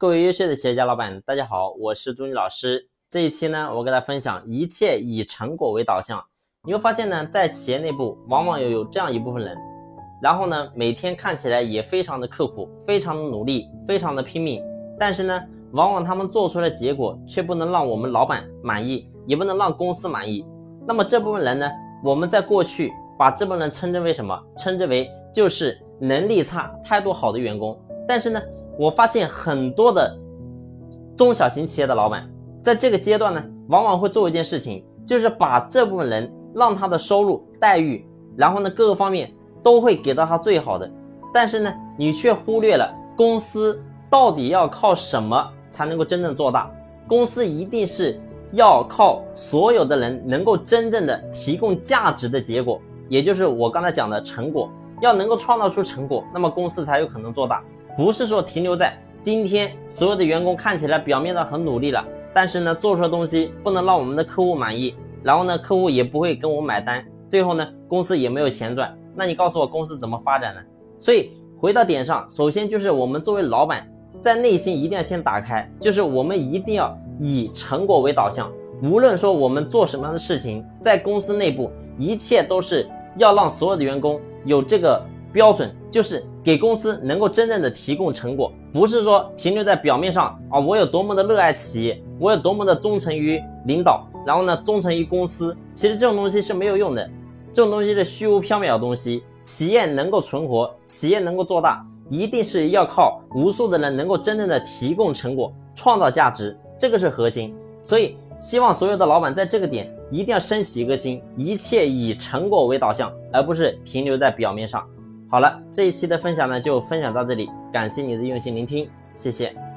各位优秀的企业家老板，大家好，我是朱妮老师。这一期呢，我给大家分享一切以成果为导向。你会发现呢，在企业内部往往有有这样一部分人，然后呢，每天看起来也非常的刻苦，非常的努力，非常的拼命，但是呢，往往他们做出来的结果却不能让我们老板满意，也不能让公司满意。那么这部分人呢，我们在过去把这部分人称之为什么？称之为就是能力差、态度好的员工。但是呢，我发现很多的中小型企业的老板，在这个阶段呢，往往会做一件事情，就是把这部分人让他的收入待遇，然后呢各个方面都会给到他最好的，但是呢，你却忽略了公司到底要靠什么才能够真正做大？公司一定是要靠所有的人能够真正的提供价值的结果，也就是我刚才讲的成果，要能够创造出成果，那么公司才有可能做大。不是说停留在今天，所有的员工看起来表面上很努力了，但是呢，做出的东西不能让我们的客户满意，然后呢，客户也不会跟我买单，最后呢，公司也没有钱赚。那你告诉我，公司怎么发展呢？所以回到点上，首先就是我们作为老板，在内心一定要先打开，就是我们一定要以成果为导向。无论说我们做什么样的事情，在公司内部，一切都是要让所有的员工有这个。标准就是给公司能够真正的提供成果，不是说停留在表面上啊，我有多么的热爱企业，我有多么的忠诚于领导，然后呢忠诚于公司，其实这种东西是没有用的，这种东西是虚无缥缈的东西。企业能够存活，企业能够做大，一定是要靠无数的人能够真正的提供成果，创造价值，这个是核心。所以希望所有的老板在这个点一定要升起一个心，一切以成果为导向，而不是停留在表面上。好了，这一期的分享呢就分享到这里，感谢你的用心聆听，谢谢。